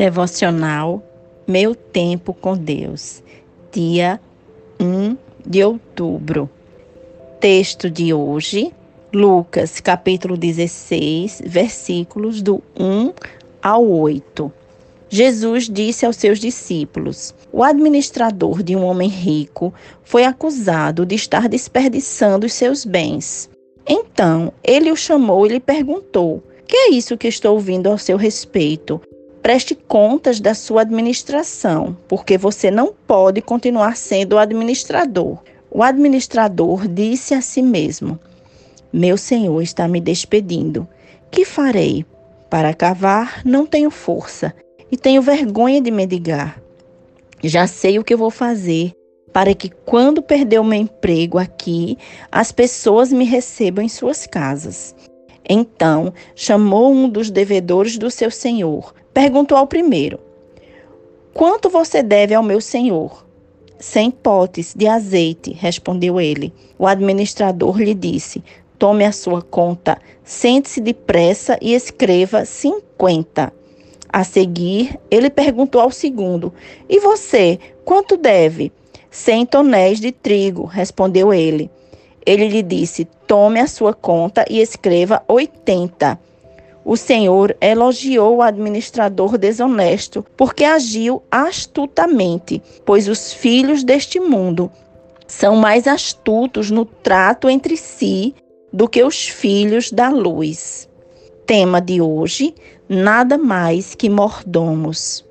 Devocional Meu Tempo com Deus, dia 1 de outubro. Texto de hoje, Lucas, capítulo 16, versículos do 1 ao 8. Jesus disse aos seus discípulos: O administrador de um homem rico foi acusado de estar desperdiçando os seus bens. Então ele o chamou e lhe perguntou: Que é isso que estou ouvindo ao seu respeito? Preste contas da sua administração, porque você não pode continuar sendo o administrador. O administrador disse a si mesmo: Meu senhor está me despedindo. Que farei? Para cavar não tenho força e tenho vergonha de mendigar. Já sei o que vou fazer para que, quando perder o meu emprego aqui, as pessoas me recebam em suas casas. Então chamou um dos devedores do seu senhor. Perguntou ao primeiro: Quanto você deve ao meu senhor? Cem potes de azeite, respondeu ele. O administrador lhe disse: Tome a sua conta, sente-se depressa e escreva cinquenta. A seguir, ele perguntou ao segundo: E você, quanto deve? Cem tonéis de trigo, respondeu ele. Ele lhe disse: Tome a sua conta e escreva 80. O Senhor elogiou o administrador desonesto, porque agiu astutamente, pois os filhos deste mundo são mais astutos no trato entre si do que os filhos da luz. Tema de hoje: nada mais que mordomos.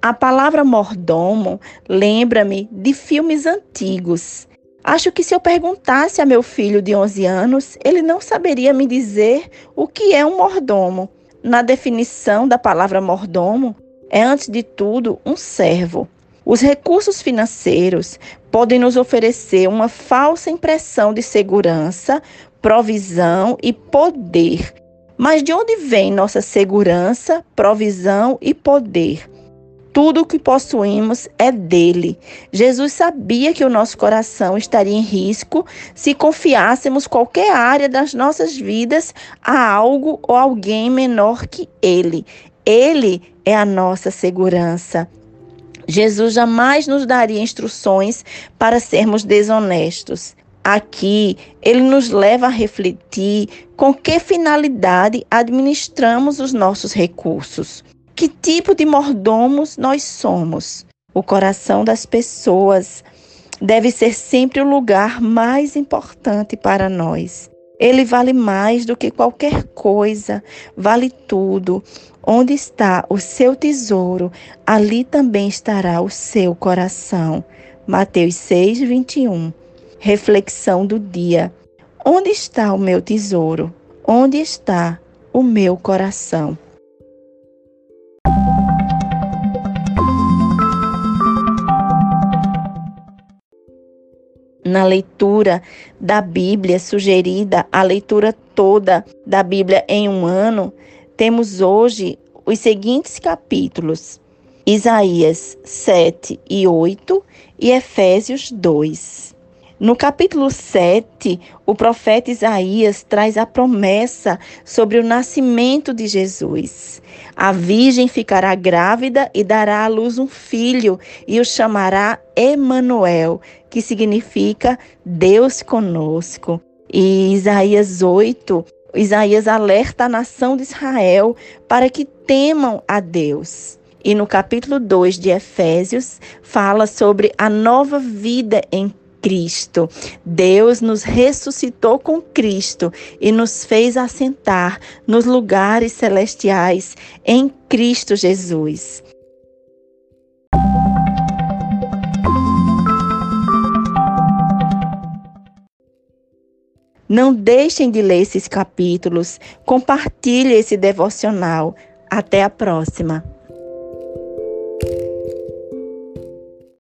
A palavra mordomo lembra-me de filmes antigos Acho que se eu perguntasse a meu filho de 11 anos, ele não saberia me dizer o que é um mordomo. Na definição da palavra mordomo, é antes de tudo um servo. Os recursos financeiros podem nos oferecer uma falsa impressão de segurança, provisão e poder. Mas de onde vem nossa segurança, provisão e poder? Tudo o que possuímos é dele. Jesus sabia que o nosso coração estaria em risco se confiássemos qualquer área das nossas vidas a algo ou alguém menor que ele. Ele é a nossa segurança. Jesus jamais nos daria instruções para sermos desonestos. Aqui, ele nos leva a refletir com que finalidade administramos os nossos recursos. Que tipo de mordomos nós somos? O coração das pessoas deve ser sempre o lugar mais importante para nós. Ele vale mais do que qualquer coisa, vale tudo. Onde está o seu tesouro, ali também estará o seu coração. Mateus 6, 21. Reflexão do dia. Onde está o meu tesouro? Onde está o meu coração? Na leitura da Bíblia sugerida, a leitura toda da Bíblia em um ano, temos hoje os seguintes capítulos: Isaías 7 e 8 e Efésios 2. No capítulo 7, o profeta Isaías traz a promessa sobre o nascimento de Jesus. A virgem ficará grávida e dará à luz um filho e o chamará Emanuel, que significa Deus conosco. E Isaías 8, Isaías alerta a nação de Israel para que temam a Deus. E no capítulo 2 de Efésios, fala sobre a nova vida em Cristo. Deus nos ressuscitou com Cristo e nos fez assentar nos lugares celestiais em Cristo Jesus. Não deixem de ler esses capítulos, compartilhe esse devocional. Até a próxima.